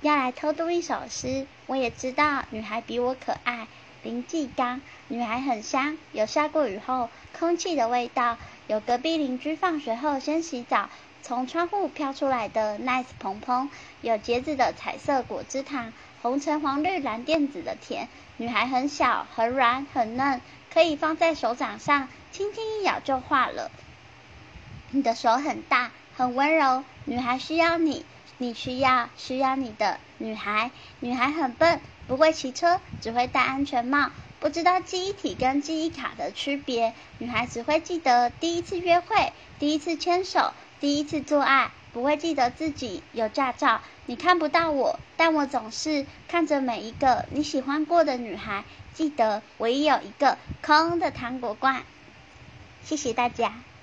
要来偷读一首诗。我也知道女孩比我可爱。林继刚，女孩很香，有下过雨后空气的味道，有隔壁邻居放学后先洗澡，从窗户飘出来的 nice 蓬蓬，有椰子的彩色果汁糖，红橙黄绿蓝靛紫的甜。女孩很小，很软，很嫩，可以放在手掌上，轻轻一咬就化了。你的手很大，很温柔，女孩需要你，你需要需要你的女孩。女孩很笨，不会骑车，只会戴安全帽，不知道记忆体跟记忆卡的区别。女孩只会记得第一次约会，第一次牵手，第一次做爱，不会记得自己有驾照。你看不到我，但我总是看着每一个你喜欢过的女孩。记得，我也有一个空的糖果罐。谢谢大家。